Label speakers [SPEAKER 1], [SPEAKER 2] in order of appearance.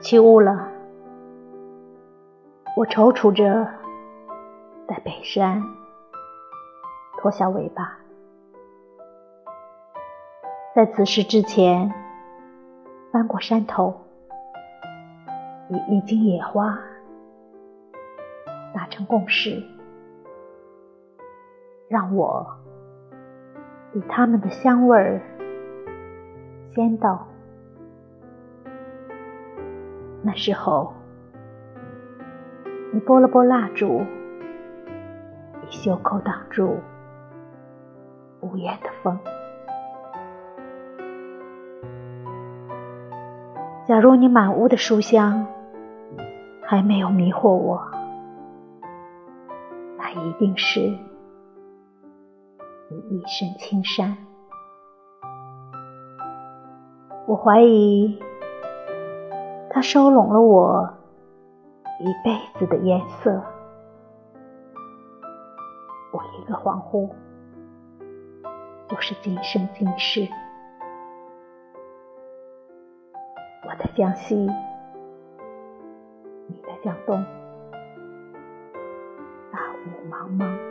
[SPEAKER 1] 起雾了，我踌躇着在北山脱下尾巴。在此事之前，翻过山头，与一茎野花达成共识，让我比它们的香味儿先到。那时候，你拨了拨蜡烛，以袖口挡住无言的风。假如你满屋的书香还没有迷惑我，那一定是你一身青衫。我怀疑。它收拢了我一辈子的颜色，我一个恍惚，就是今生今世。我在江西，你在江东，大雾茫茫。